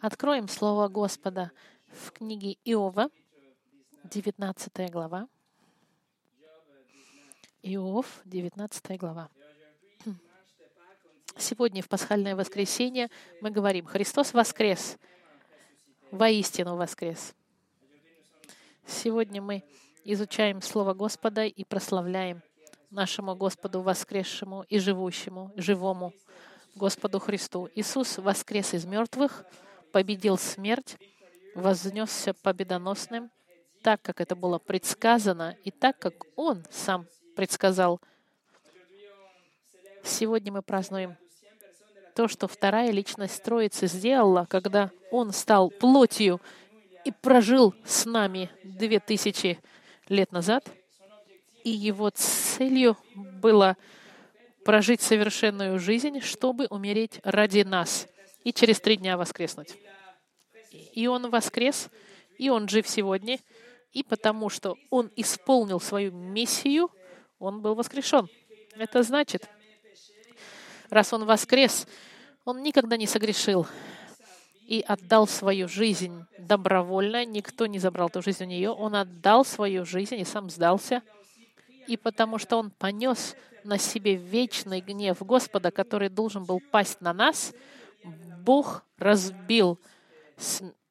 Откроем Слово Господа в книге Иова, 19 глава. Иов, 19 глава. Сегодня в пасхальное воскресенье мы говорим, Христос воскрес, воистину воскрес. Сегодня мы изучаем Слово Господа и прославляем нашему Господу воскресшему и живущему, живому Господу Христу. Иисус воскрес из мертвых, победил смерть, вознесся победоносным, так, как это было предсказано, и так, как Он сам предсказал. Сегодня мы празднуем то, что вторая личность Троицы сделала, когда Он стал плотью и прожил с нами две тысячи лет назад. И Его целью было прожить совершенную жизнь, чтобы умереть ради нас и через три дня воскреснуть. И Он воскрес, и Он жив сегодня, и потому что Он исполнил свою миссию, Он был воскрешен. Это значит, раз Он воскрес, Он никогда не согрешил и отдал свою жизнь добровольно. Никто не забрал эту жизнь у нее. Он отдал свою жизнь и сам сдался. И потому что Он понес на себе вечный гнев Господа, который должен был пасть на нас, Бог разбил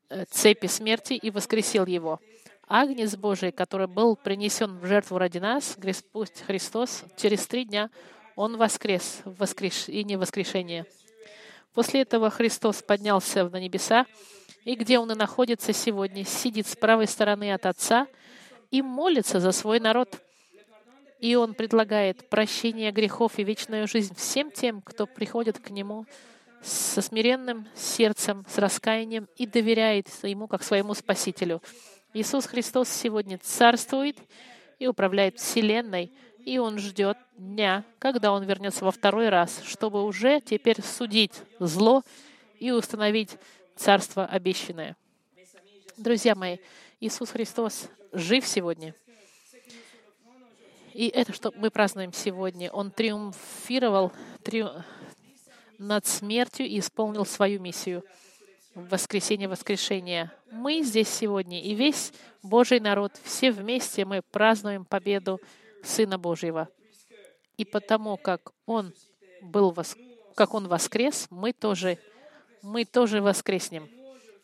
э, цепи смерти и воскресил его. Агнец Божий, который был принесен в жертву ради нас, пусть Христос, через три дня Он воскрес в воскрешение воскрешение. После этого Христос поднялся на небеса, и где Он и находится сегодня, сидит с правой стороны от Отца и молится за свой народ — и Он предлагает прощение грехов и вечную жизнь всем тем, кто приходит к Нему со смиренным сердцем, с раскаянием и доверяет Ему как своему Спасителю. Иисус Христос сегодня царствует и управляет Вселенной, и Он ждет дня, когда Он вернется во второй раз, чтобы уже теперь судить зло и установить Царство обещанное. Друзья мои, Иисус Христос жив сегодня — и это, что мы празднуем сегодня. Он триумфировал триу... над смертью и исполнил свою миссию в воскресенье воскрешения. Мы здесь сегодня, и весь Божий народ, все вместе мы празднуем победу Сына Божьего. И потому, как Он был, вос... как Он воскрес, мы тоже, мы тоже воскреснем.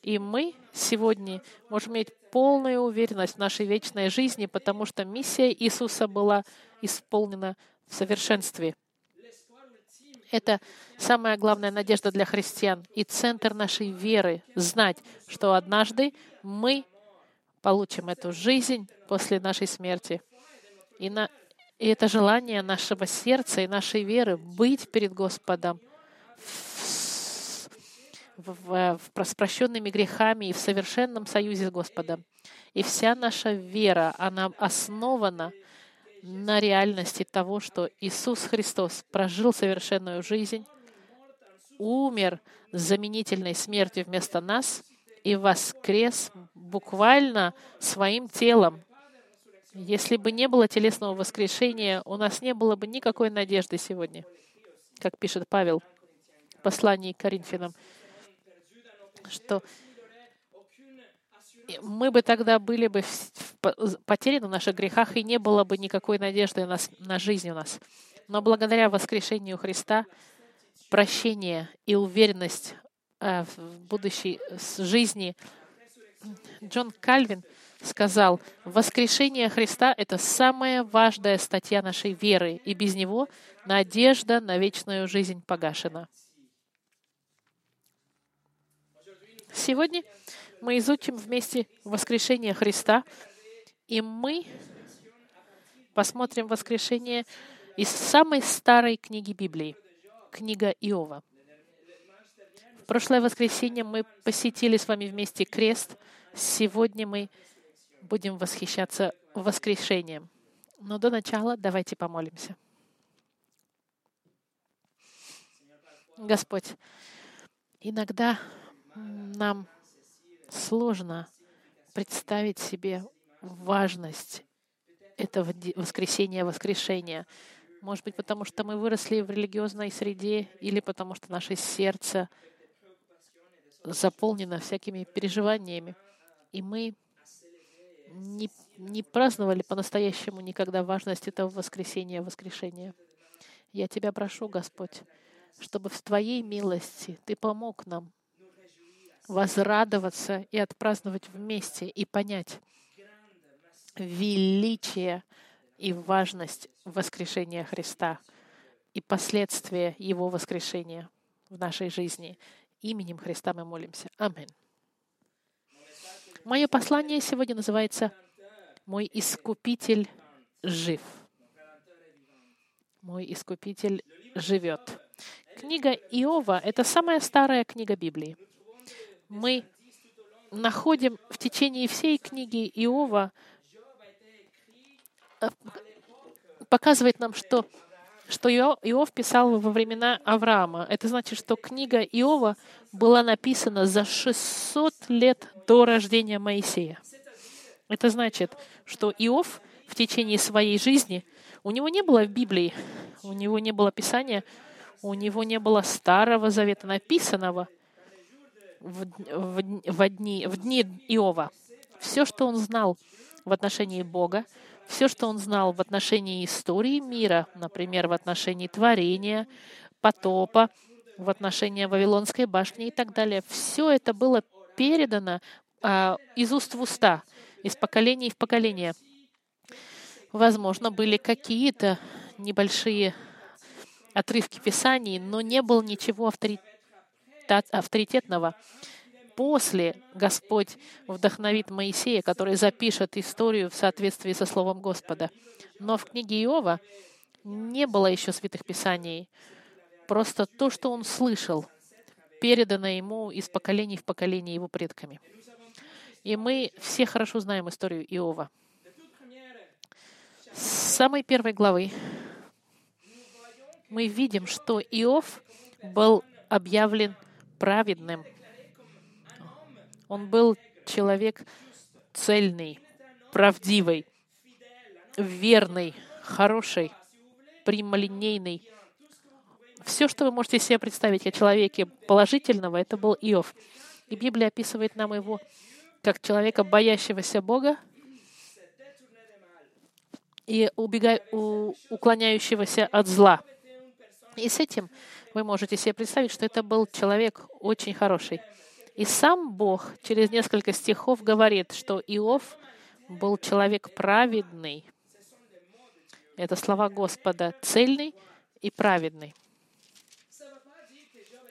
И мы сегодня можем иметь полную уверенность в нашей вечной жизни, потому что миссия Иисуса была исполнена в совершенстве. Это самая главная надежда для христиан и центр нашей веры — знать, что однажды мы получим эту жизнь после нашей смерти. И, на, и это желание нашего сердца и нашей веры быть перед Господом в, в, в, с прощенными грехами и в совершенном союзе с Господом. И вся наша вера, она основана на реальности того, что Иисус Христос прожил совершенную жизнь, умер заменительной смертью вместо нас и воскрес буквально своим телом. Если бы не было телесного воскрешения, у нас не было бы никакой надежды сегодня, как пишет Павел в послании к Коринфянам что мы бы тогда были бы потеряны в наших грехах, и не было бы никакой надежды на, на жизнь у нас. Но благодаря воскрешению Христа, прощение и уверенность э, в будущей жизни, Джон Кальвин сказал, воскрешение Христа — это самая важная статья нашей веры, и без него надежда на вечную жизнь погашена. Сегодня мы изучим вместе воскрешение Христа, и мы посмотрим воскрешение из самой старой книги Библии, книга Иова. В прошлое воскресенье мы посетили с вами вместе крест. Сегодня мы будем восхищаться воскрешением. Но до начала давайте помолимся. Господь, иногда нам сложно представить себе важность этого воскресения, воскрешения. Может быть, потому что мы выросли в религиозной среде, или потому что наше сердце заполнена всякими переживаниями. И мы не, не праздновали по-настоящему никогда важность этого воскресения, воскрешения. Я Тебя прошу, Господь, чтобы в Твоей милости Ты помог нам возрадоваться и отпраздновать вместе и понять величие и важность воскрешения Христа и последствия Его воскрешения в нашей жизни. Именем Христа мы молимся. Аминь. Мое послание сегодня называется «Мой Искупитель жив». Мой Искупитель живет. Книга Иова — это самая старая книга Библии. Мы находим в течение всей книги Иова показывает нам, что, что Иов писал во времена Авраама. Это значит, что книга Иова была написана за 600 лет до рождения Моисея. Это значит, что Иов в течение своей жизни — у него не было в Библии, у него не было Писания, у него не было Старого Завета написанного в, в, в, дни, в дни Иова. Все, что он знал в отношении Бога, все, что он знал в отношении истории мира, например, в отношении творения, потопа, в отношении Вавилонской башни и так далее, все это было передано а, из уст в уста, из поколения в поколение. Возможно, были какие-то небольшие отрывки Писаний, но не было ничего авторитетного. После Господь вдохновит Моисея, который запишет историю в соответствии со Словом Господа. Но в книге Иова не было еще святых Писаний. Просто то, что он слышал, передано ему из поколений в поколение его предками. И мы все хорошо знаем историю Иова. С самой первой главы мы видим, что Иов был объявлен праведным. Он был человек цельный, правдивый, верный, хороший, прямолинейный. Все, что вы можете себе представить о человеке положительного, это был Иов. И Библия описывает нам его как человека, боящегося Бога, и убегай, у, уклоняющегося от зла. И с этим вы можете себе представить, что это был человек очень хороший. И сам Бог через несколько стихов говорит, что Иов был человек праведный. Это слова Господа, цельный и праведный.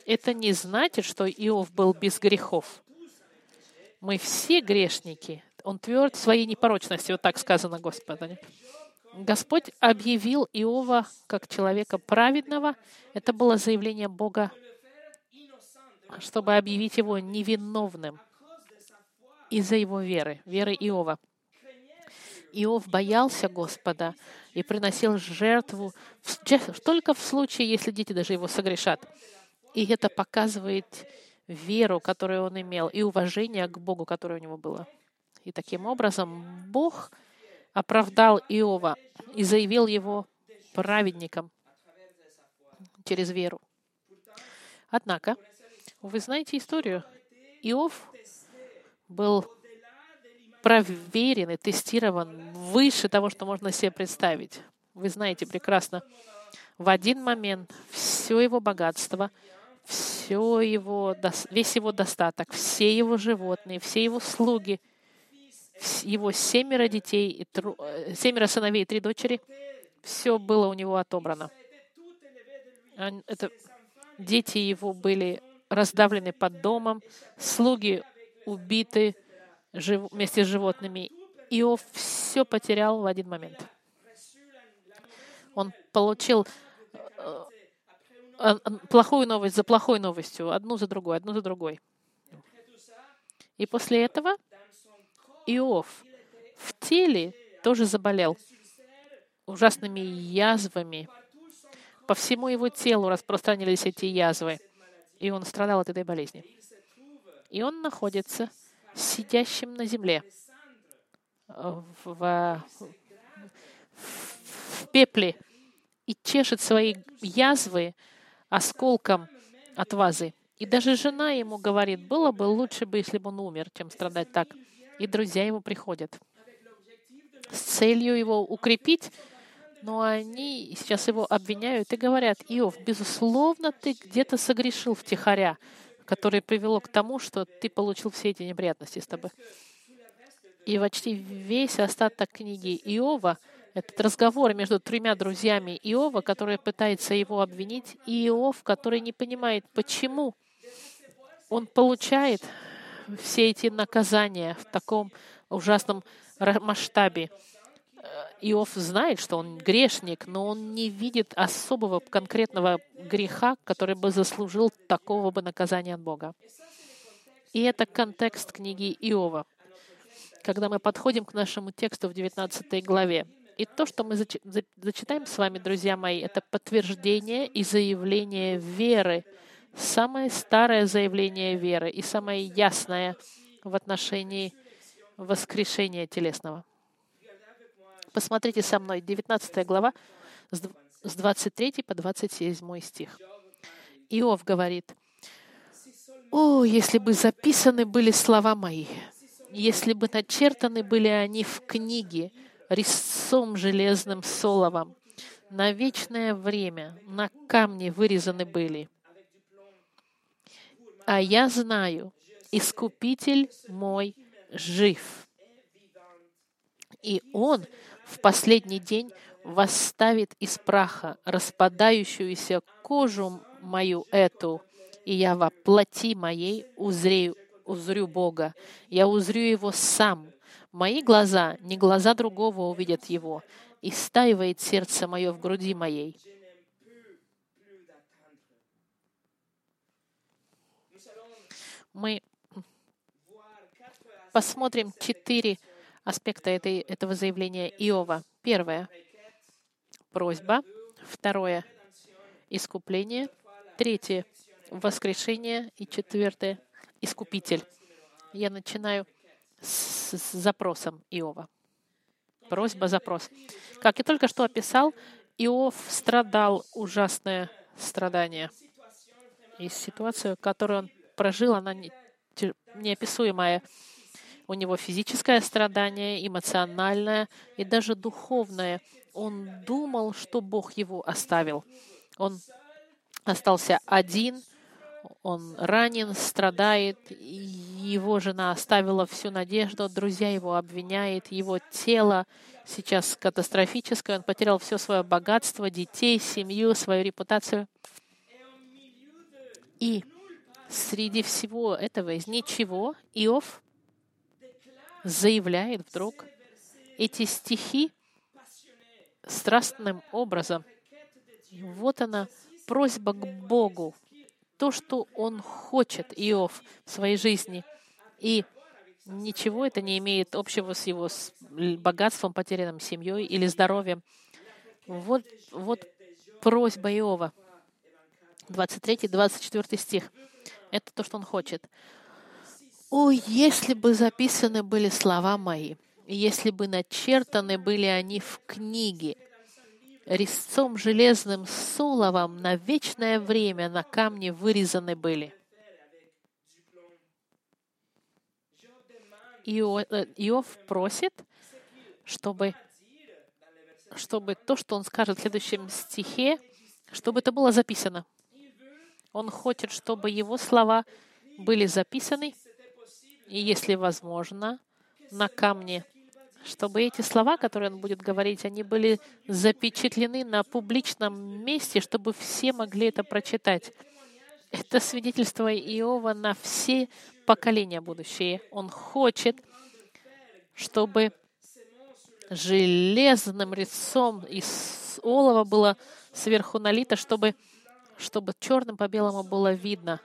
Это не значит, что Иов был без грехов. Мы все грешники. Он тверд в своей непорочности, вот так сказано Господа. Господь объявил Иова как человека праведного. Это было заявление Бога, чтобы объявить его невиновным из-за его веры, веры Иова. Иов боялся Господа и приносил жертву только в случае, если дети даже его согрешат. И это показывает веру, которую он имел, и уважение к Богу, которое у него было. И таким образом Бог — оправдал Иова и заявил его праведником через веру. Однако, вы знаете историю. Иов был проверен и тестирован выше того, что можно себе представить. Вы знаете прекрасно, в один момент все его богатство, все его, весь его достаток, все его животные, все его слуги — его семеро детей, и тру, э, семеро сыновей и три дочери, все было у него отобрано. Это, дети его были раздавлены под домом, слуги убиты жив, вместе с животными. Иов все потерял в один момент. Он получил э, э, плохую новость за плохой новостью, одну за другой, одну за другой. И после этого Иов в теле тоже заболел ужасными язвами. По всему его телу распространились эти язвы, и он страдал от этой болезни. И он находится сидящим на земле в, в пепле и чешет свои язвы осколком от вазы. И даже жена ему говорит, было бы лучше бы, если бы он умер, чем страдать так. И друзья его приходят с целью его укрепить, но они сейчас его обвиняют и говорят, Иов, безусловно, ты где-то согрешил втихаря, которое привело к тому, что ты получил все эти неприятности с тобой. И почти весь остаток книги Иова — этот разговор между тремя друзьями Иова, который пытается его обвинить, и Иов, который не понимает, почему он получает все эти наказания в таком ужасном масштабе. Иов знает, что он грешник, но он не видит особого конкретного греха, который бы заслужил такого бы наказания от Бога. И это контекст книги Иова, когда мы подходим к нашему тексту в 19 главе. И то, что мы зачитаем с вами, друзья мои, это подтверждение и заявление веры, самое старое заявление веры и самое ясное в отношении воскрешения телесного. Посмотрите со мной, 19 глава, с 23 по 27 стих. Иов говорит, «О, если бы записаны были слова мои, если бы начертаны были они в книге резцом железным соловом, на вечное время на камне вырезаны были. А я знаю, Искупитель мой жив, и Он в последний день восставит из праха распадающуюся кожу мою эту, и я во плоти моей узрею, узрю Бога. Я узрю Его сам. Мои глаза, не глаза другого увидят Его, и стаивает сердце мое в груди моей. Мы посмотрим четыре аспекта этой, этого заявления Иова. Первое — просьба. Второе — искупление. Третье — воскрешение. И четвертое — искупитель. Я начинаю с, с запросом Иова. Просьба, запрос. Как я только что описал, Иов страдал ужасное страдание. И ситуация, которую он прожил, она неописуемая. У него физическое страдание, эмоциональное и даже духовное. Он думал, что Бог его оставил. Он остался один, он ранен, страдает, его жена оставила всю надежду, друзья его обвиняют, его тело сейчас катастрофическое, он потерял все свое богатство, детей, семью, свою репутацию. И среди всего этого из ничего Иов заявляет вдруг эти стихи страстным образом. Вот она, просьба к Богу, то, что он хочет, Иов, в своей жизни. И ничего это не имеет общего с его богатством, потерянным семьей или здоровьем. Вот, вот просьба Иова. 23-24 стих. Это то, что он хочет. О, если бы записаны были слова мои, если бы начертаны были они в книге, резцом железным соловом на вечное время на камне вырезаны были. Э, Иов просит, чтобы, чтобы то, что он скажет в следующем стихе, чтобы это было записано. Он хочет, чтобы его слова были записаны и, если возможно, на камне, чтобы эти слова, которые он будет говорить, они были запечатлены на публичном месте, чтобы все могли это прочитать. Это свидетельство Иова на все поколения будущие. Он хочет, чтобы железным лицом из олова было сверху налито, чтобы, чтобы черным по белому было видно,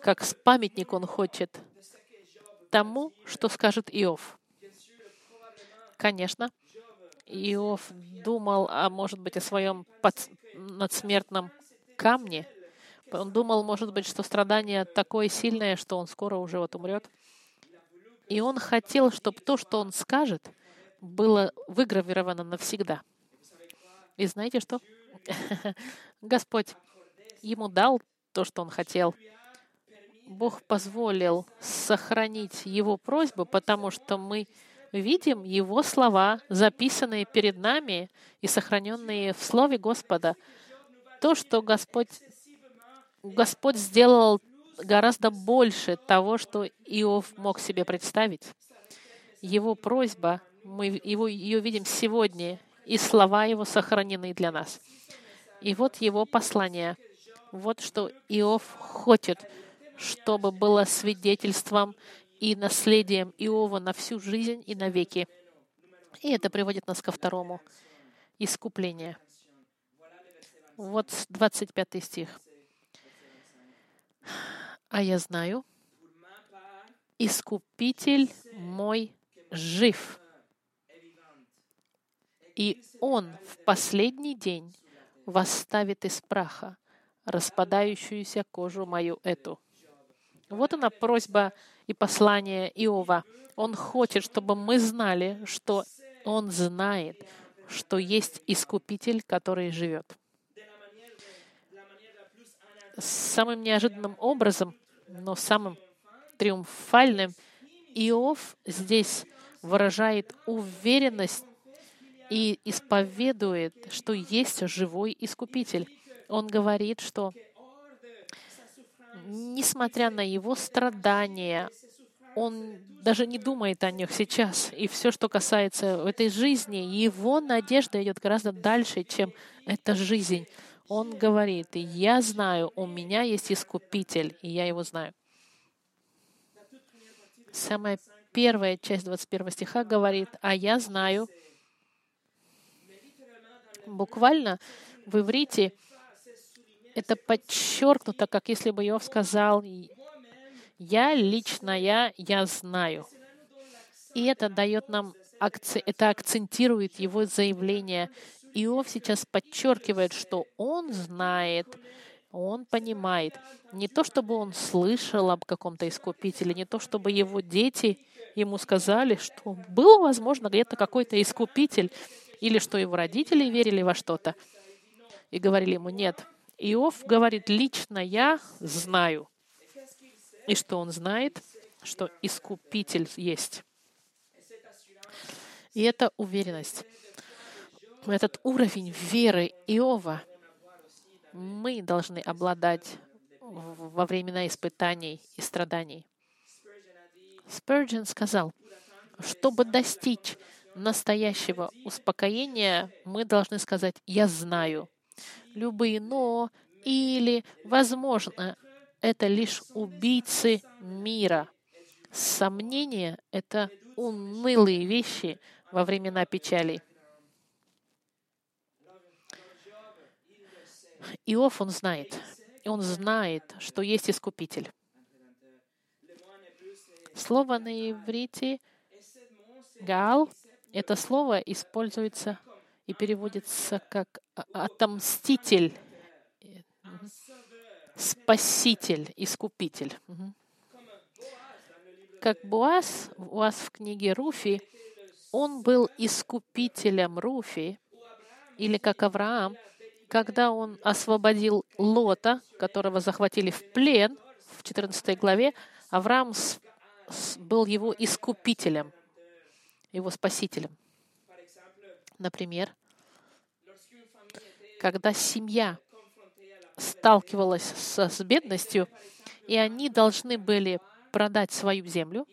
как с памятник он хочет — тому, что скажет Иов. Конечно, Иов думал, а может быть, о своем под... надсмертном камне. Он думал, может быть, что страдание такое сильное, что он скоро уже вот умрет. И он хотел, чтобы то, что он скажет, было выгравировано навсегда. И знаете что? Господь ему дал то, что он хотел. Бог позволил сохранить Его просьбу, потому что мы видим Его слова, записанные перед нами и сохраненные в Слове Господа. То, что Господь, Господь сделал гораздо больше того, что Иов мог себе представить. Его просьба, мы его, ее видим сегодня, и слова Его сохранены для нас. И вот Его послание. Вот что Иов хочет, чтобы было свидетельством и наследием Иова на всю жизнь и на веки. И это приводит нас ко второму — искупление. Вот 25 стих. «А я знаю, Искупитель мой жив, и Он в последний день восставит из праха распадающуюся кожу мою эту». Вот она просьба и послание Иова. Он хочет, чтобы мы знали, что он знает, что есть Искупитель, который живет. Самым неожиданным образом, но самым триумфальным, Иов здесь выражает уверенность и исповедует, что есть живой Искупитель. Он говорит, что несмотря на его страдания, он даже не думает о них сейчас. И все, что касается этой жизни, его надежда идет гораздо дальше, чем эта жизнь. Он говорит, я знаю, у меня есть Искупитель, и я его знаю. Самая первая часть 21 стиха говорит, а я знаю. Буквально в иврите это подчеркнуто, как если бы Иов сказал, «Я лично, я, я знаю». И это дает нам, это акцентирует его заявление. Иов сейчас подчеркивает, что он знает, он понимает. Не то, чтобы он слышал об каком-то искупителе, не то, чтобы его дети ему сказали, что был, возможно, где-то какой-то искупитель, или что его родители верили во что-то и говорили ему, нет, Иов говорит, лично я знаю. И что он знает? Что Искупитель есть. И эта уверенность, этот уровень веры Иова мы должны обладать во времена испытаний и страданий. Спurgeon сказал, чтобы достичь настоящего успокоения, мы должны сказать «я знаю», любые «но» или, возможно, это лишь убийцы мира. Сомнения — это унылые вещи во времена печали. Иов, он знает. Он знает, что есть Искупитель. Слово на иврите «гал» — это слово используется и переводится как отомститель, спаситель, искупитель. Как Буаз, у вас в книге Руфи, он был искупителем Руфи, или как Авраам, когда он освободил Лота, которого захватили в плен, в 14 главе, Авраам был его искупителем, его спасителем. Например, когда семья сталкивалась с, с бедностью, и они должны были продать свою землю,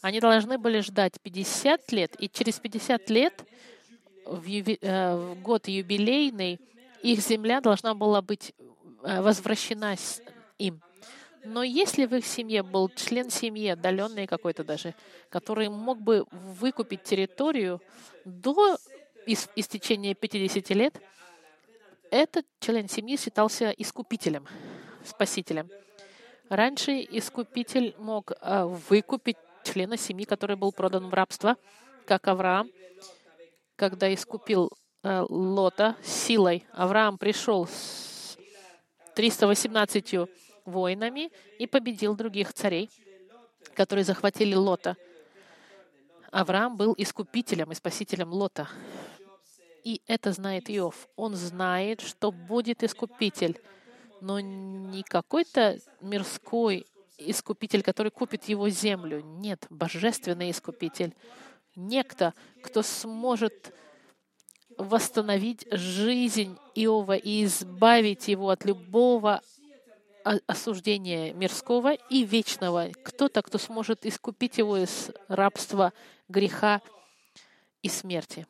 они должны были ждать 50 лет, и через 50 лет в, юби, э, в год юбилейный их земля должна была быть э, возвращена им. Но если в их семье был член семьи, отдаленный какой-то даже, который мог бы выкупить территорию до истечения 50 лет, этот член семьи считался искупителем, спасителем. Раньше искупитель мог э, выкупить члена семьи, который был продан в рабство, как Авраам, когда искупил э, Лота силой. Авраам пришел с 318 воинами и победил других царей, которые захватили Лота. Авраам был искупителем и спасителем Лота. И это знает Иов. Он знает, что будет искупитель, но не какой-то мирской искупитель, который купит его землю. Нет, божественный искупитель. Некто, кто сможет восстановить жизнь Иова и избавить его от любого осуждения мирского и вечного. Кто-то, кто сможет искупить его из рабства, греха и смерти.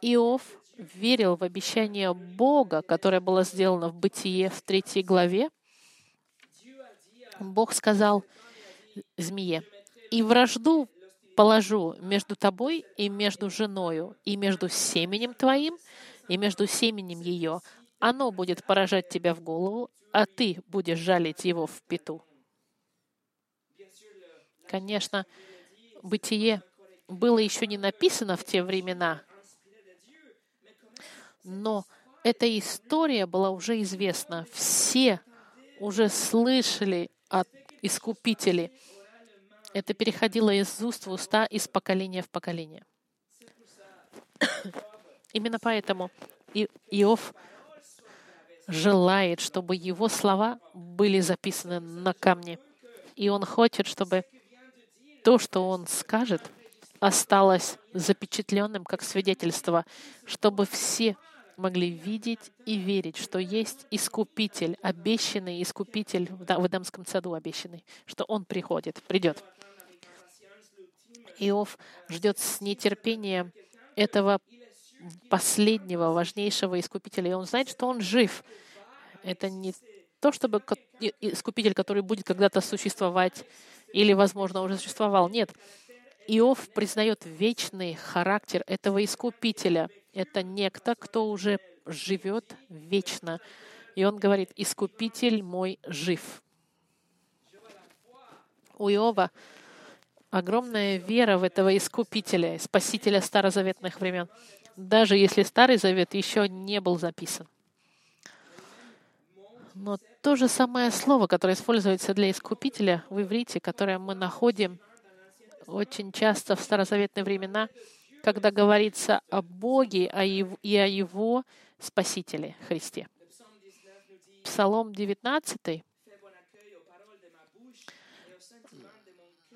Иов верил в обещание Бога, которое было сделано в Бытие в третьей главе. Бог сказал змее, «И вражду положу между тобой и между женою, и между семенем твоим, и между семенем ее. Оно будет поражать тебя в голову, а ты будешь жалить его в пету». Конечно, бытие было еще не написано в те времена, но эта история была уже известна. Все уже слышали от Искупителей. Это переходило из уст в уста, из поколения в поколение. Именно поэтому Иов желает, чтобы его слова были записаны на камне. И он хочет, чтобы то, что он скажет, осталось запечатленным как свидетельство, чтобы все могли видеть и верить, что есть Искупитель, обещанный Искупитель в Эдемском саду обещанный, что Он приходит, придет. Иов ждет с нетерпением этого последнего, важнейшего Искупителя, и он знает, что он жив. Это не то, чтобы Искупитель, который будет когда-то существовать или, возможно, уже существовал. Нет. Иов признает вечный характер этого Искупителя — это некто, кто уже живет вечно. И он говорит, «Искупитель мой жив». У Иова огромная вера в этого Искупителя, Спасителя старозаветных времен, даже если Старый Завет еще не был записан. Но то же самое слово, которое используется для Искупителя в иврите, которое мы находим очень часто в старозаветные времена, когда говорится о Боге и о Его Спасителе Христе. Псалом 19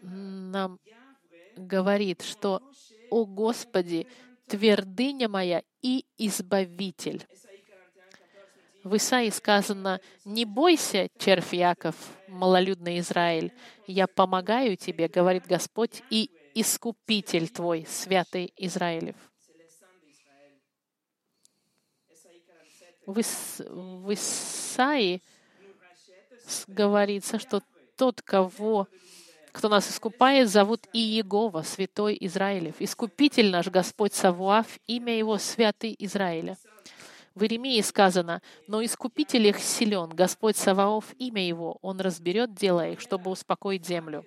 нам говорит, что «О Господи, твердыня моя и избавитель». В Исаии сказано, «Не бойся, червь Яков, малолюдный Израиль, я помогаю тебе, говорит Господь, и Искупитель твой, святый Израилев. В, Ис... в Исаии говорится, что тот, кого, кто нас искупает, зовут Иегова, святой Израилев. Искупитель наш Господь Савуав, имя его святый Израиля. В Иеремии сказано, «Но искупитель их силен, Господь Саваоф, имя его, он разберет дело их, чтобы успокоить землю».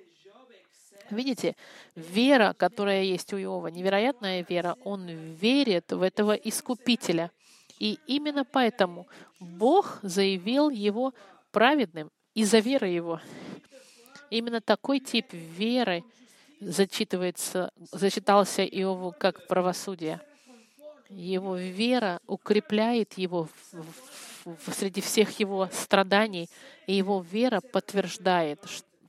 Видите, вера, которая есть у Иова, невероятная вера, он верит в этого Искупителя. И именно поэтому Бог заявил его праведным из-за веры его. Именно такой тип веры зачитывается, зачитался Иову как правосудие. Его вера укрепляет его в, в, среди всех его страданий, и его вера подтверждает,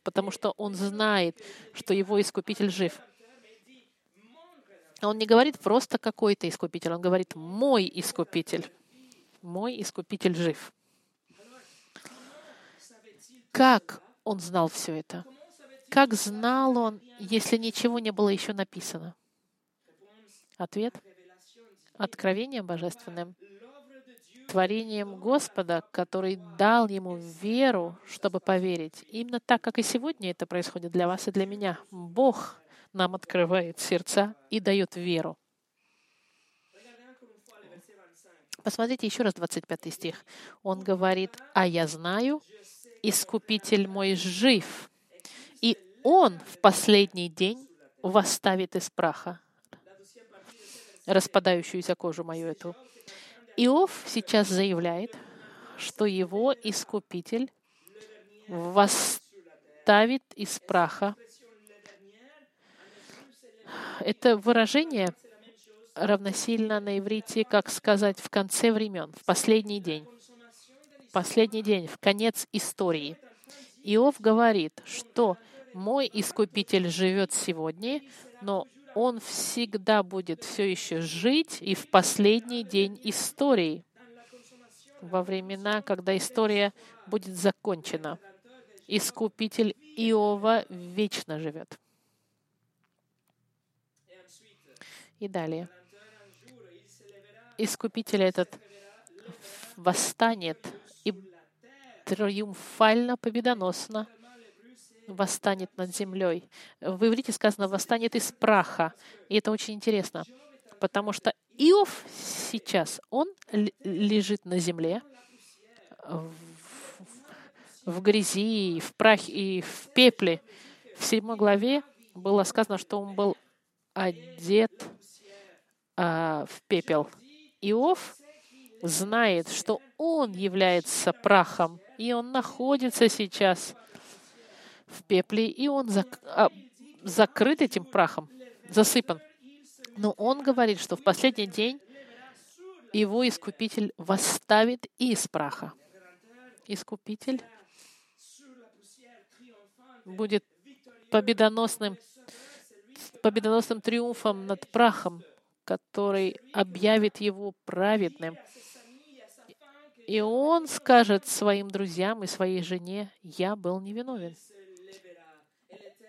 потому что он знает, что его Искупитель жив. Он не говорит просто какой-то Искупитель, он говорит «мой Искупитель». Мой Искупитель жив. Как он знал все это? Как знал он, если ничего не было еще написано? Ответ — откровением божественным творением Господа, который дал ему веру, чтобы поверить. Именно так, как и сегодня это происходит для вас и для меня. Бог нам открывает сердца и дает веру. Посмотрите еще раз 25 стих. Он говорит, «А я знаю, Искупитель мой жив, и Он в последний день восставит из праха распадающуюся кожу мою эту, Иов сейчас заявляет, что его искупитель восставит из праха. Это выражение равносильно на иврите, как сказать, в конце времен, в последний день. Последний день, в конец истории. Иов говорит, что мой Искупитель живет сегодня, но он всегда будет все еще жить и в последний день истории, во времена, когда история будет закончена. Искупитель Иова вечно живет. И далее. Искупитель этот восстанет и триумфально, победоносно восстанет над землей. В иврите сказано «восстанет из праха». И это очень интересно, потому что Иов сейчас, он лежит на земле, в, грязи, в прахе и в пепле. В седьмой главе было сказано, что он был одет а, в пепел. Иов знает, что он является прахом, и он находится сейчас в пепле, и он зак а, закрыт этим прахом, засыпан. Но он говорит, что в последний день его Искупитель восставит из праха. Искупитель будет победоносным, победоносным триумфом над прахом, который объявит его праведным. И он скажет своим друзьям и своей жене, «Я был невиновен».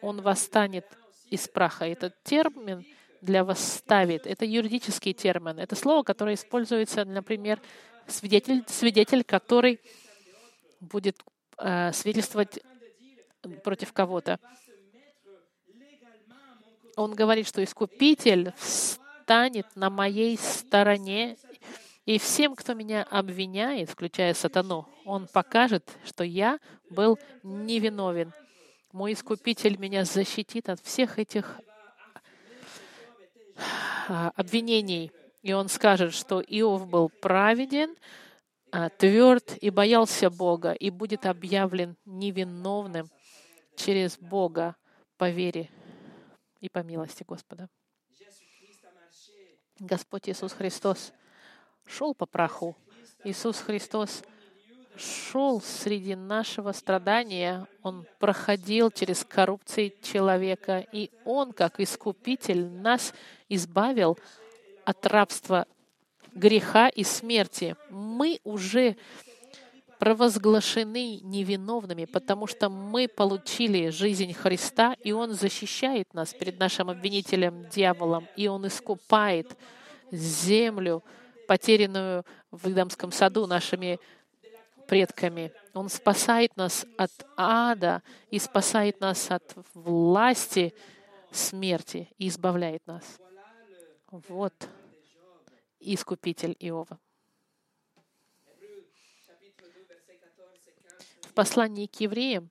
Он восстанет из праха. Этот термин для «восставит» — это юридический термин. Это слово, которое используется, например, свидетель, свидетель который будет э, свидетельствовать против кого-то. Он говорит, что Искупитель встанет на моей стороне, и всем, кто меня обвиняет, включая сатану, он покажет, что я был невиновен. Мой Искупитель меня защитит от всех этих а, обвинений. И он скажет, что Иов был праведен, а, тверд и боялся Бога, и будет объявлен невиновным через Бога по вере и по милости Господа. Господь Иисус Христос шел по праху. Иисус Христос шел среди нашего страдания, Он проходил через коррупции человека, и Он, как Искупитель, нас избавил от рабства греха и смерти. Мы уже провозглашены невиновными, потому что мы получили жизнь Христа, и Он защищает нас перед нашим обвинителем, дьяволом, и Он искупает землю, потерянную в Эдамском саду нашими предками. Он спасает нас от ада и спасает нас от власти смерти и избавляет нас. Вот искупитель Иова. В послании к евреям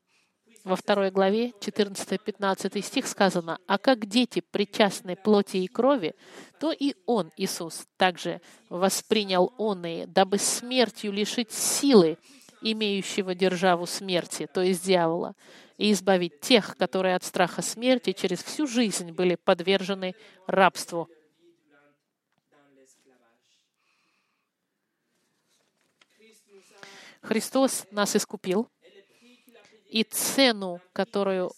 во второй главе 14-15 стих сказано, «А как дети причастны плоти и крови, то и Он, Иисус, также воспринял он и, дабы смертью лишить силы имеющего державу смерти, то есть дьявола, и избавить тех, которые от страха смерти через всю жизнь были подвержены рабству Христос нас искупил, и цену, которую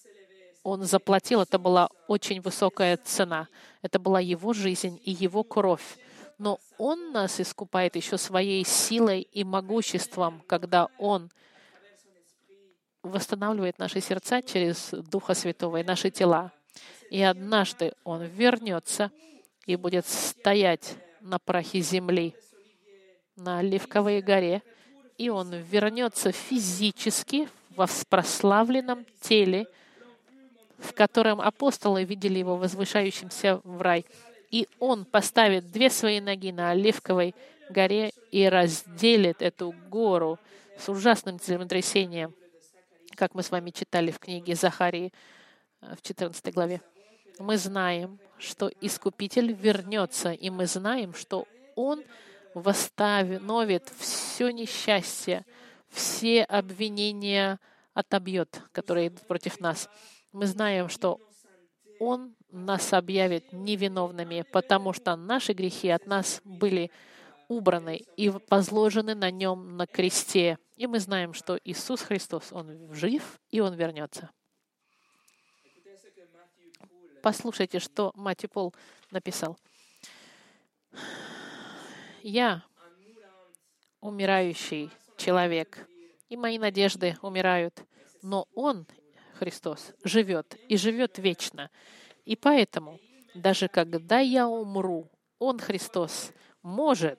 Он заплатил, это была очень высокая цена. Это была Его жизнь и Его кровь. Но Он нас искупает еще своей силой и могуществом, когда Он восстанавливает наши сердца через Духа Святого и наши тела. И однажды Он вернется и будет стоять на прахе земли, на Оливковой горе, и он вернется физически в прославленном теле, в котором апостолы видели его возвышающимся в рай. И он поставит две свои ноги на Оливковой горе и разделит эту гору с ужасным землетрясением, как мы с вами читали в книге Захарии э, в 14 главе. Мы знаем, что Искупитель вернется, и мы знаем, что Он восстановит все несчастье, все обвинения отобьет, которые идут против нас. Мы знаем, что Он нас объявит невиновными, потому что наши грехи от нас были убраны и возложены на Нем на кресте. И мы знаем, что Иисус Христос, Он жив, и Он вернется. Послушайте, что Мати Пол написал. Я умирающий человек, и мои надежды умирают, но Он, Христос, живет и живет вечно. И поэтому, даже когда я умру, Он, Христос, может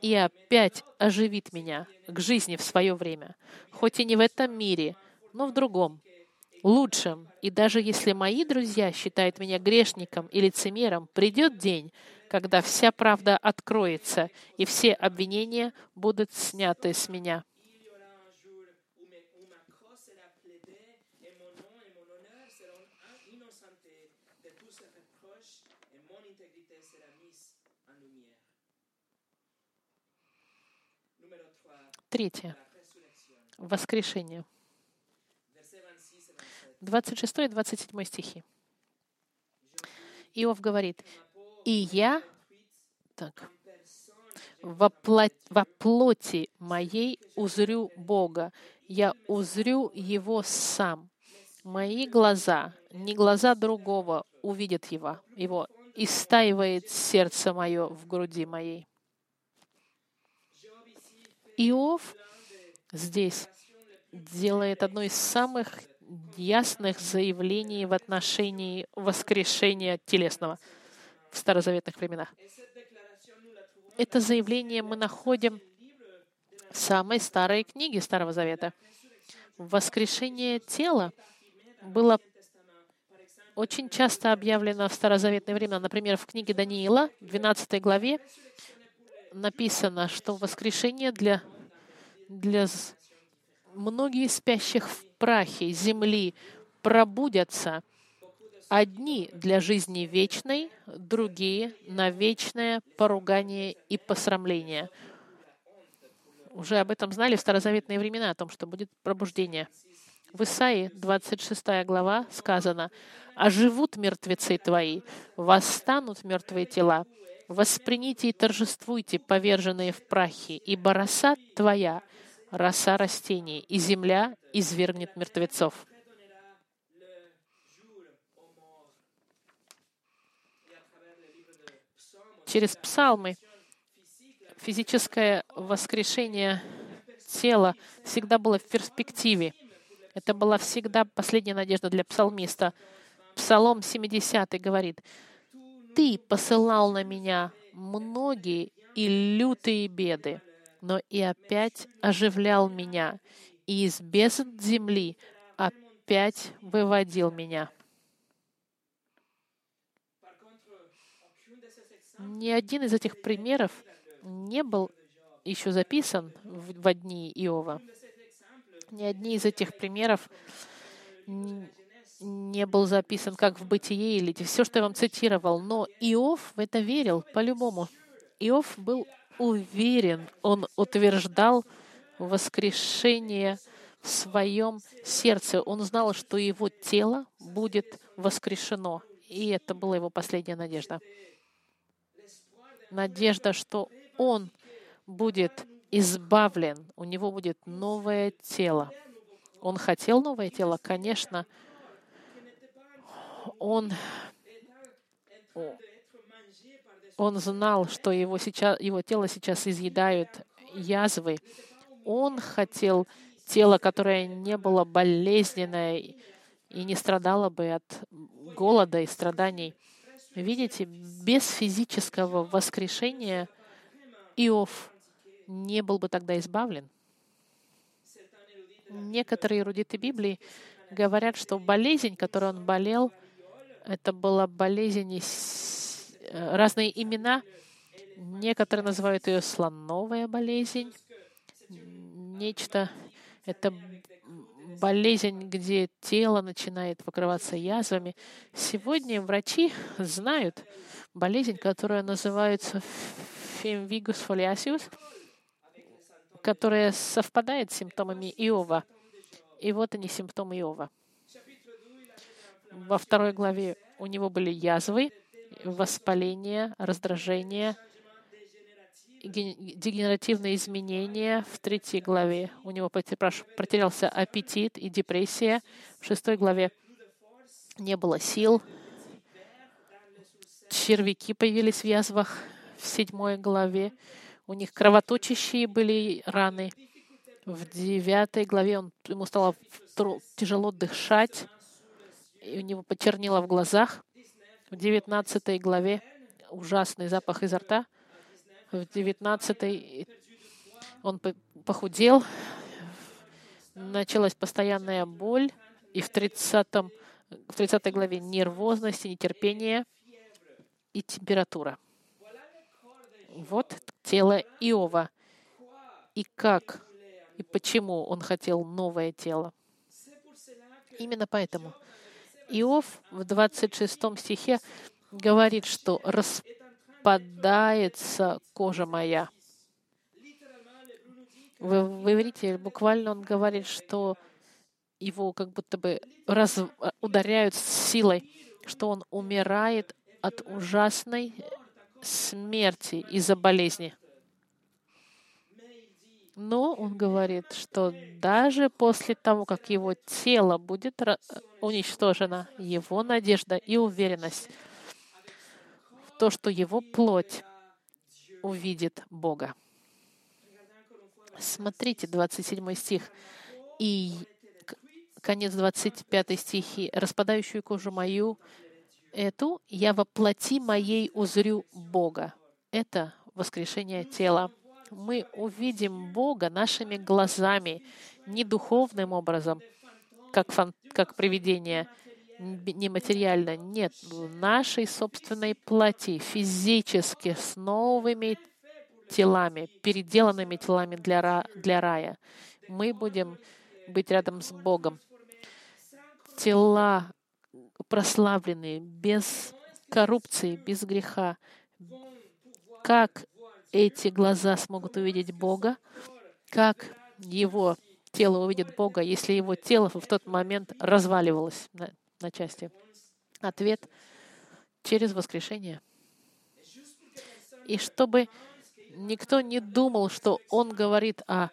и опять оживит меня к жизни в свое время, хоть и не в этом мире, но в другом, лучшем. И даже если мои друзья считают меня грешником и лицемером, придет день, когда вся правда откроется, и все обвинения будут сняты с меня. Третье. Воскрешение. 26 и 27 стихи. Иов говорит, «И я, так, во, плоть, во плоти моей узрю Бога, я узрю Его сам. Мои глаза, не глаза другого, увидят Его, его и стаивает сердце мое в груди моей». Иов здесь делает одно из самых ясных заявлений в отношении воскрешения телесного в старозаветных временах. Это заявление мы находим в самой старой книге Старого Завета. Воскрешение тела было очень часто объявлено в старозаветные времена. Например, в книге Даниила, в 12 главе, написано, что воскрешение для, для многие спящих в прахе земли пробудятся, одни для жизни вечной, другие на вечное поругание и посрамление. Уже об этом знали в старозаветные времена, о том, что будет пробуждение. В Исаии, 26 глава, сказано, «Оживут мертвецы твои, восстанут мертвые тела, Восприните и торжествуйте, поверженные в прахе, ибо роса твоя, роса растений, и земля извергнет мертвецов. Через псалмы физическое воскрешение тела всегда было в перспективе. Это была всегда последняя надежда для псалмиста. Псалом 70 говорит, ты посылал на меня многие и лютые беды, но и опять оживлял меня, и из бездн земли опять выводил меня. Ни один из этих примеров не был еще записан в дни Иова. Ни одни из этих примеров не был записан как в Бытие или все, что я вам цитировал. Но Иов в это верил по-любому. Иов был уверен, он утверждал воскрешение в своем сердце. Он знал, что его тело будет воскрешено. И это была его последняя надежда. Надежда, что он будет избавлен, у него будет новое тело. Он хотел новое тело, конечно, он, он знал, что его, сейчас, его тело сейчас изъедают язвы. Он хотел тело, которое не было болезненное и не страдало бы от голода и страданий. Видите, без физического воскрешения Иов не был бы тогда избавлен. Некоторые эрудиты Библии говорят, что болезнь, которой он болел, это была болезнь, разные имена. Некоторые называют ее слоновая болезнь. Нечто, это болезнь, где тело начинает покрываться язвами. Сегодня врачи знают болезнь, которая называется фемвигус фолиасиус, которая совпадает с симптомами Иова. И вот они, симптомы Иова во второй главе у него были язвы, воспаление, раздражение дегенеративные изменения в третьей главе. У него потерялся аппетит и депрессия. В шестой главе не было сил. Червяки появились в язвах в седьмой главе. У них кровоточащие были раны. В девятой главе он, ему стало тяжело дышать, и у него почернело в глазах. В девятнадцатой главе ужасный запах изо рта. В девятнадцатой он похудел, началась постоянная боль, и в тридцатом в 30 главе нервозность, нетерпение и температура. Вот тело Иова. И как и почему он хотел новое тело. Именно поэтому Иов в 26 стихе говорит, что распадается кожа моя. В, в иврите буквально он говорит, что его как будто бы раз, ударяют силой, что он умирает от ужасной смерти из-за болезни. Но он говорит, что даже после того, как его тело будет уничтожено, его надежда и уверенность в то, что его плоть увидит Бога. Смотрите, 27 стих. «И конец 25 стихи. «Распадающую кожу мою, эту я воплоти моей узрю Бога». Это воскрешение тела. Мы увидим Бога нашими глазами, не духовным образом, как, фан, как привидение, нематериально. Нет, в нашей собственной плоти, физически, с новыми телами, переделанными телами для, для рая. Мы будем быть рядом с Богом тела прославленные, без коррупции, без греха. Как эти глаза смогут увидеть Бога? Как его тело увидит Бога, если его тело в тот момент разваливалось на, на части? Ответ — через воскрешение. И чтобы никто не думал, что он говорит о,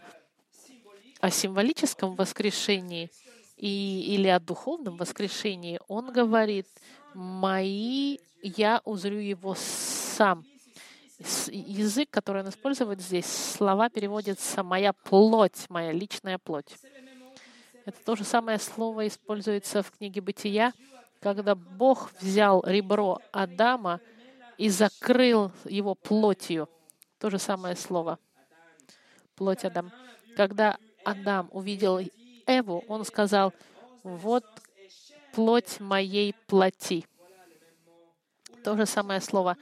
о символическом воскрешении — и, или о духовном воскрешении, он говорит, «Мои, я узрю его сам». Язык, который он использует здесь, слова переводятся «моя плоть», «моя личная плоть». Это то же самое слово используется в книге «Бытия», когда Бог взял ребро Адама и закрыл его плотью. То же самое слово. Плоть Адам. Когда Адам увидел Эву, он сказал, вот плоть моей плоти. То же самое слово.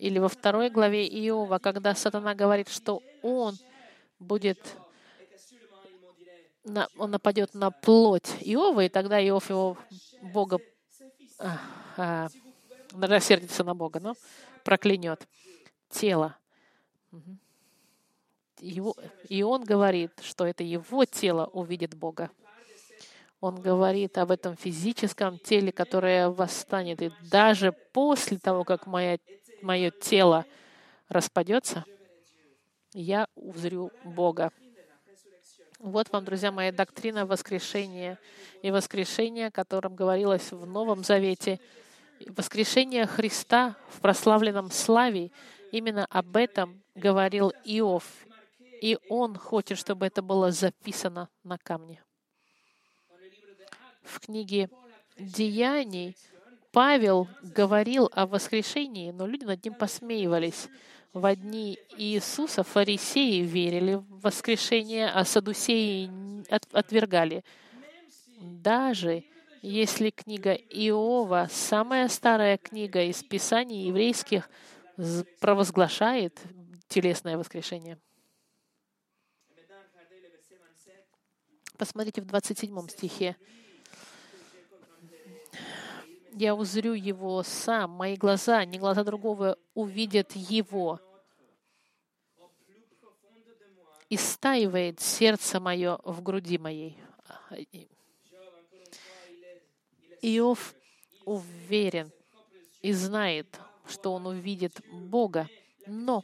Или во второй главе Иова, когда сатана говорит, что он будет на, он нападет на плоть Иова, и тогда Иов его Бога а, а, рассердится на Бога, но проклянет тело. Его, и он говорит, что это его тело увидит Бога. Он говорит об этом физическом теле, которое восстанет. И даже после того, как мое, мое тело распадется, я узрю Бога. Вот вам, друзья мои, доктрина воскрешения и воскрешения, о котором говорилось в Новом Завете. Воскрешение Христа в прославленном славе. Именно об этом говорил Иов и Он хочет, чтобы это было записано на камне. В книге «Деяний» Павел говорил о воскрешении, но люди над ним посмеивались. В одни Иисуса фарисеи верили в воскрешение, а садусеи отвергали. Даже если книга Иова, самая старая книга из Писаний еврейских, провозглашает телесное воскрешение. Посмотрите в 27 стихе. «Я узрю его сам, мои глаза, не глаза другого, увидят его. И стаивает сердце мое в груди моей». Иов уверен и знает, что он увидит Бога, но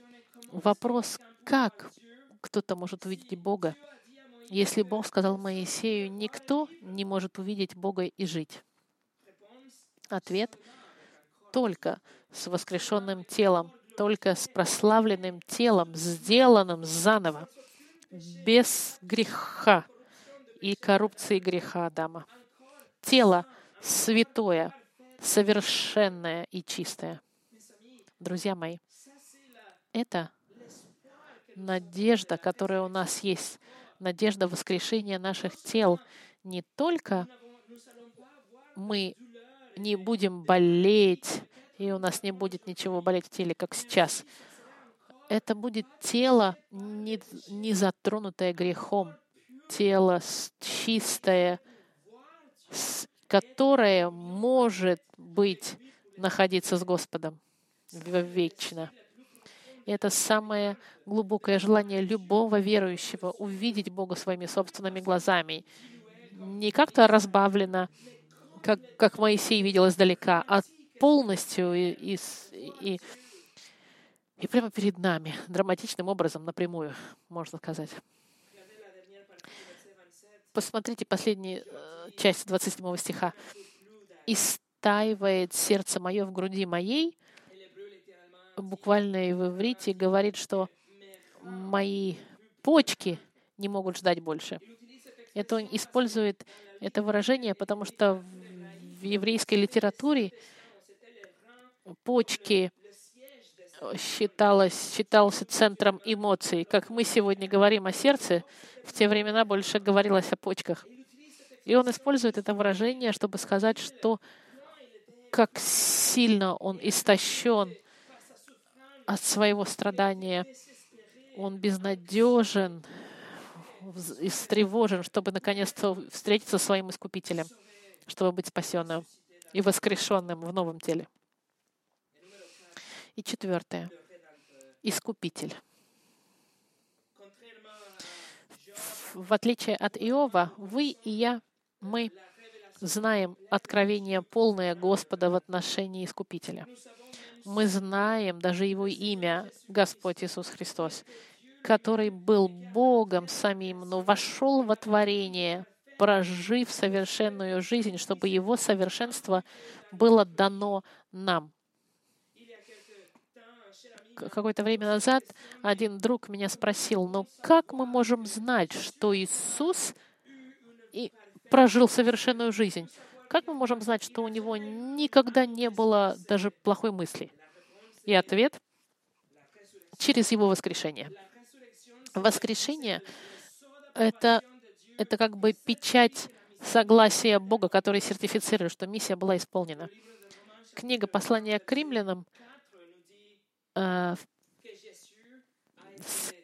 Вопрос, как кто-то может увидеть Бога, если Бог сказал Моисею, никто не может увидеть Бога и жить? Ответ — только с воскрешенным телом, только с прославленным телом, сделанным заново, без греха и коррупции греха Адама. Тело святое, совершенное и чистое. Друзья мои, это надежда, которая у нас есть, надежда воскрешения наших тел. Не только мы не будем болеть, и у нас не будет ничего болеть в теле, как сейчас. Это будет тело, не, не затронутое грехом, тело чистое, которое может быть находиться с Господом вечно. Это самое глубокое желание любого верующего увидеть Бога своими собственными глазами. Не как-то разбавлено, как, как Моисей видел издалека, а полностью и, и, и, и прямо перед нами, драматичным образом, напрямую, можно сказать. Посмотрите последнюю э, часть 27 стиха. «И стаивает сердце мое в груди моей», буквально и в иврите говорит, что мои почки не могут ждать больше. Это он использует это выражение, потому что еврейской литературе почки считалось, считался центром эмоций. Как мы сегодня говорим о сердце, в те времена больше говорилось о почках. И он использует это выражение, чтобы сказать, что как сильно он истощен от своего страдания. Он безнадежен встревожен, чтобы наконец-то встретиться со своим Искупителем, чтобы быть спасенным и воскрешенным в новом теле. И четвертое. Искупитель. В отличие от Иова, вы и я, мы знаем откровение полное Господа в отношении Искупителя мы знаем даже Его имя, Господь Иисус Христос, который был Богом самим, но вошел во творение, прожив совершенную жизнь, чтобы Его совершенство было дано нам. Какое-то время назад один друг меня спросил, но как мы можем знать, что Иисус и прожил совершенную жизнь? Как мы можем знать, что у него никогда не было даже плохой мысли? И ответ — через его воскрешение. Воскрешение — это, это как бы печать согласия Бога, который сертифицирует, что миссия была исполнена. Книга послания к римлянам э,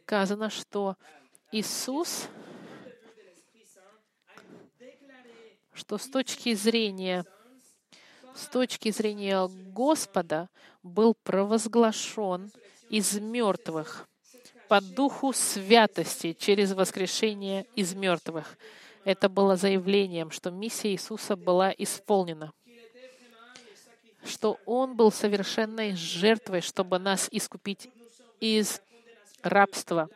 сказано, что Иисус, что с точки зрения с точки зрения Господа был провозглашен из мертвых по духу святости через воскрешение из мертвых. Это было заявлением, что миссия Иисуса была исполнена, что Он был совершенной жертвой, чтобы нас искупить из рабства,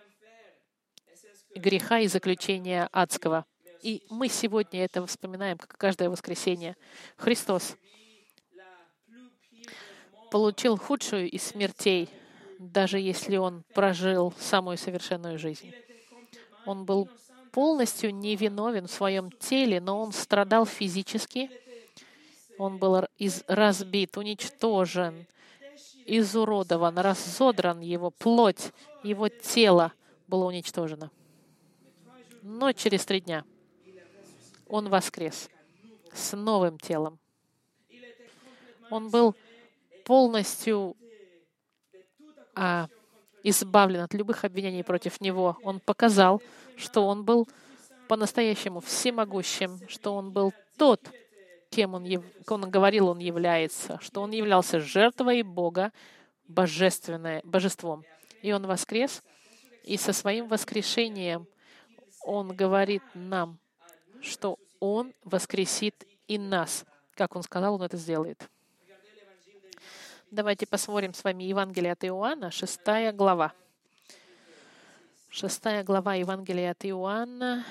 греха и заключения адского. И мы сегодня это вспоминаем, как каждое воскресенье. Христос получил худшую из смертей, даже если он прожил самую совершенную жизнь. Он был полностью невиновен в своем теле, но он страдал физически, он был из, разбит, уничтожен, изуродован, разодран его плоть, его тело было уничтожено. Но через три дня он воскрес с новым телом. Он был полностью избавлен от любых обвинений против него. Он показал, что он был по-настоящему всемогущим, что он был тот, кем он, яв... он говорил, он является, что он являлся жертвой Бога, божественное, божеством. И он воскрес, и со своим воскрешением он говорит нам, что он воскресит и нас. Как он сказал, он это сделает. Давайте посмотрим с вами Евангелие от Иоанна, 6 глава. Шестая глава Евангелия от Иоанна,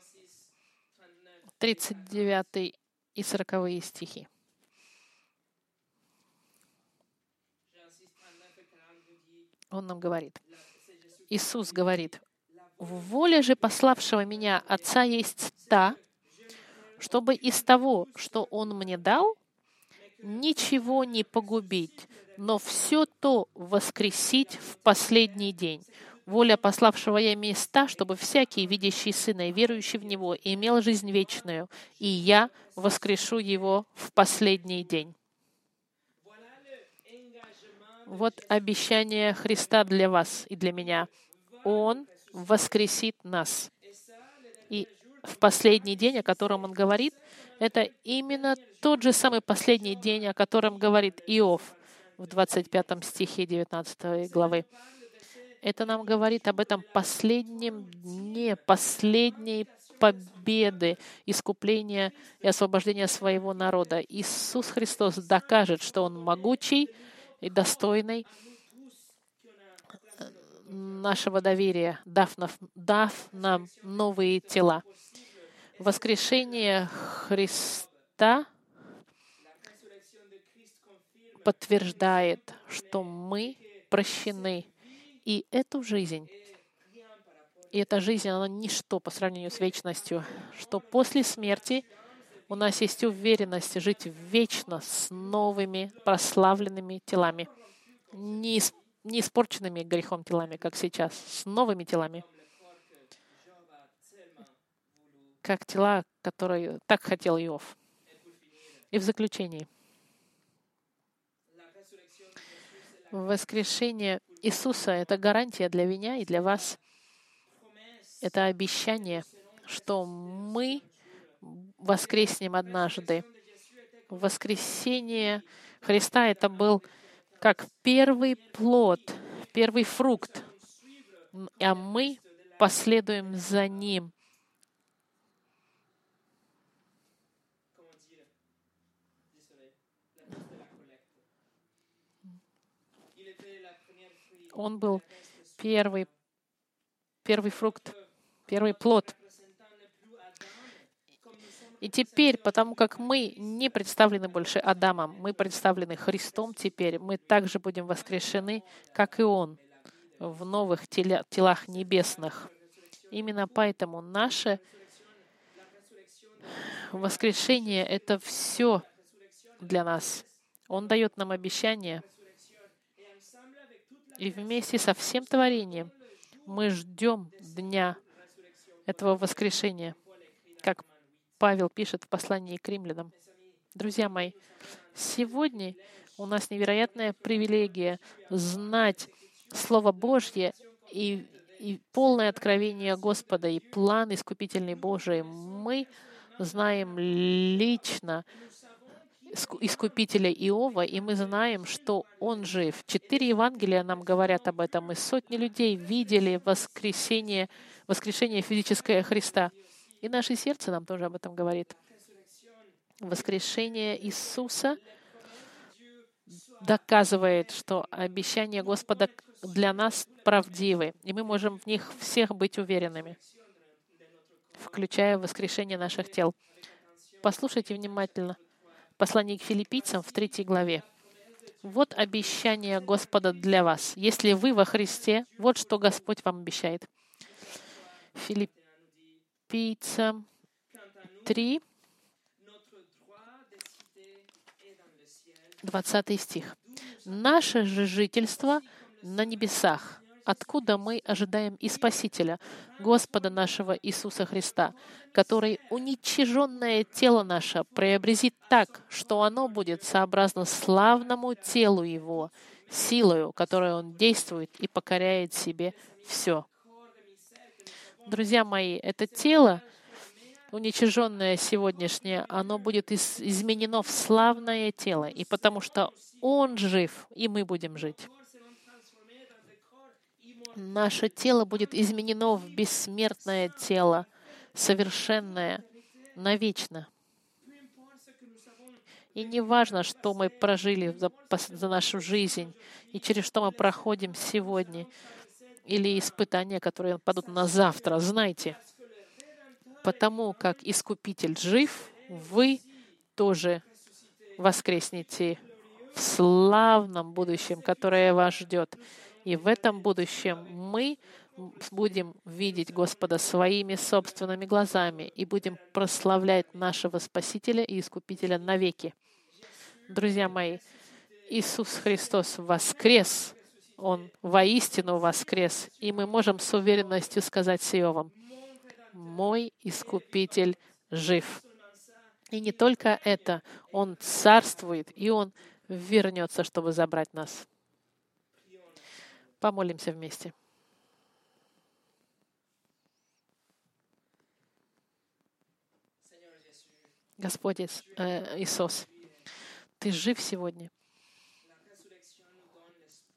6, 39. 39 и 40 стихи. Jean 6, 39 et 40 vous dit, Он нам говорит, Иисус говорит, «Воля же пославшего меня Отца есть та, чтобы из того, что Он мне дал, ничего не погубить, но все то воскресить в последний день. Воля пославшего я места, чтобы всякий, видящий Сына и верующий в Него, имел жизнь вечную, и я воскрешу его в последний день». Вот обещание Христа для вас и для меня. Он воскресит нас. И в последний день, о котором он говорит, это именно тот же самый последний день, о котором говорит Иов в 25 стихе 19 главы. Это нам говорит об этом последнем дне, последней победы, искупления и освобождения своего народа. Иисус Христос докажет, что Он могучий и достойный нашего доверия, дав, нам- дав нам новые тела. Воскрешение Христа подтверждает, что мы прощены. И эту жизнь, и эта жизнь, она ничто по сравнению с вечностью, что после смерти у нас есть уверенность жить вечно с новыми прославленными телами, не, ис- не испорченными грехом телами, как сейчас, с новыми телами, как тела, которые так хотел Иов. И в заключении, воскрешение Иисуса — это гарантия для меня и для вас. Это обещание, что мы воскреснем однажды. Воскресение Христа — это был как первый плод, первый фрукт, а мы последуем за Ним. Он был первый, первый фрукт, первый плод. И теперь, потому как мы не представлены больше Адамом, мы представлены Христом теперь, мы также будем воскрешены, как и Он, в новых теля- телах небесных. Именно поэтому наше воскрешение — это все для нас. Он дает нам обещание, и вместе со всем творением мы ждем дня этого воскрешения, как Павел пишет в послании к римлянам. Друзья мои, сегодня у нас невероятная привилегия знать Слово Божье и, и полное откровение Господа, и план искупительный Божий. Мы знаем лично иску- искупителя Иова, и мы знаем, что он жив. Четыре Евангелия нам говорят об этом, и сотни людей видели воскресение, воскрешение физическое Христа. И наше сердце нам тоже об этом говорит. Воскрешение Иисуса доказывает, что обещания Господа для нас правдивы, и мы можем в них всех быть уверенными, включая воскрешение наших тел. Послушайте внимательно послание к филиппийцам в третьей главе. Вот обещание Господа для вас. Если вы во Христе, вот что Господь вам обещает. Филиппийцам 3, notre droit de cité est dans le ciel. 20 стих. «Наше же жительство на небесах, откуда мы ожидаем и Спасителя, Господа нашего Иисуса Христа, который уничиженное тело наше преобразит так, что оно будет сообразно славному телу Его, силою, которой Он действует и покоряет себе все». Друзья мои, это тело, уничиженное сегодняшнее, оно будет из- изменено в славное тело. И потому что Он жив, и мы будем жить. Наше тело будет изменено в бессмертное тело, совершенное, навечно. И не важно, что мы прожили за, за нашу жизнь и через что мы проходим сегодня, или испытания, которые падут на завтра. Знайте, потому как Искупитель жив, вы тоже воскреснете в славном будущем, которое вас ждет. И в этом будущем мы будем видеть Господа своими собственными глазами и будем прославлять нашего Спасителя и Искупителя навеки. Друзья мои, Иисус Христос воскрес, Он воистину воскрес, и мы можем с уверенностью сказать с Иовом, «Мой Искупитель жив». И не только это, Он царствует, и Он вернется, чтобы забрать нас. Помолимся вместе. Господь э, Иисус, Ты жив сегодня,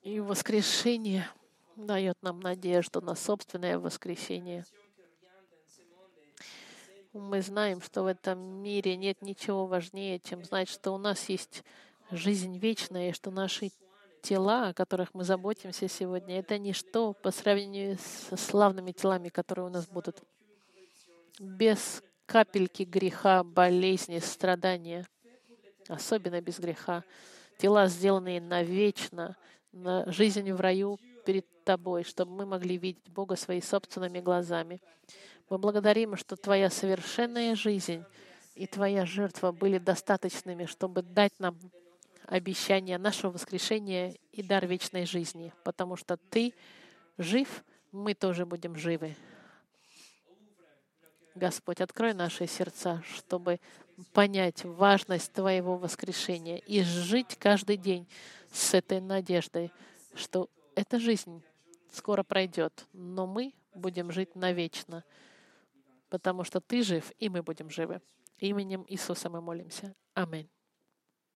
и воскрешение дает нам надежду на собственное est Мы знаем, что в этом мире нет ничего важнее, чем знать, что у нас есть жизнь вечная, и что наши тела, о которых мы заботимся сегодня, это ничто по сравнению со славными телами, которые у нас будут. Без капельки греха, болезни, страдания, особенно без греха. Тела, сделанные навечно, на жизнь в раю перед Тобой, чтобы мы могли видеть Бога своими собственными глазами. Мы благодарим, что Твоя совершенная жизнь и Твоя жертва были достаточными, чтобы дать нам обещание нашего воскрешения и дар вечной жизни, потому что Ты жив, мы тоже будем живы. Господь, открой наши сердца, чтобы понять важность Твоего воскрешения и жить каждый день с этой надеждой, что эта жизнь скоро пройдет, но мы будем жить навечно, потому что Ты жив, и мы будем живы. Именем Иисуса мы молимся. Аминь.